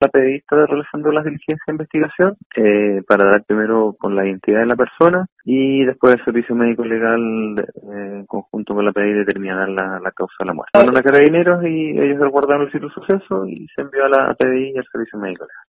la PDI realizando las diligencias de investigación eh, para dar primero con la identidad de la persona y después el servicio médico legal eh, en conjunto con la PDI determinar la, causa de la muerte. Fueron a carabineros y ellos resguardaron el sitio suceso y se envió a la PDI y al servicio médico legal.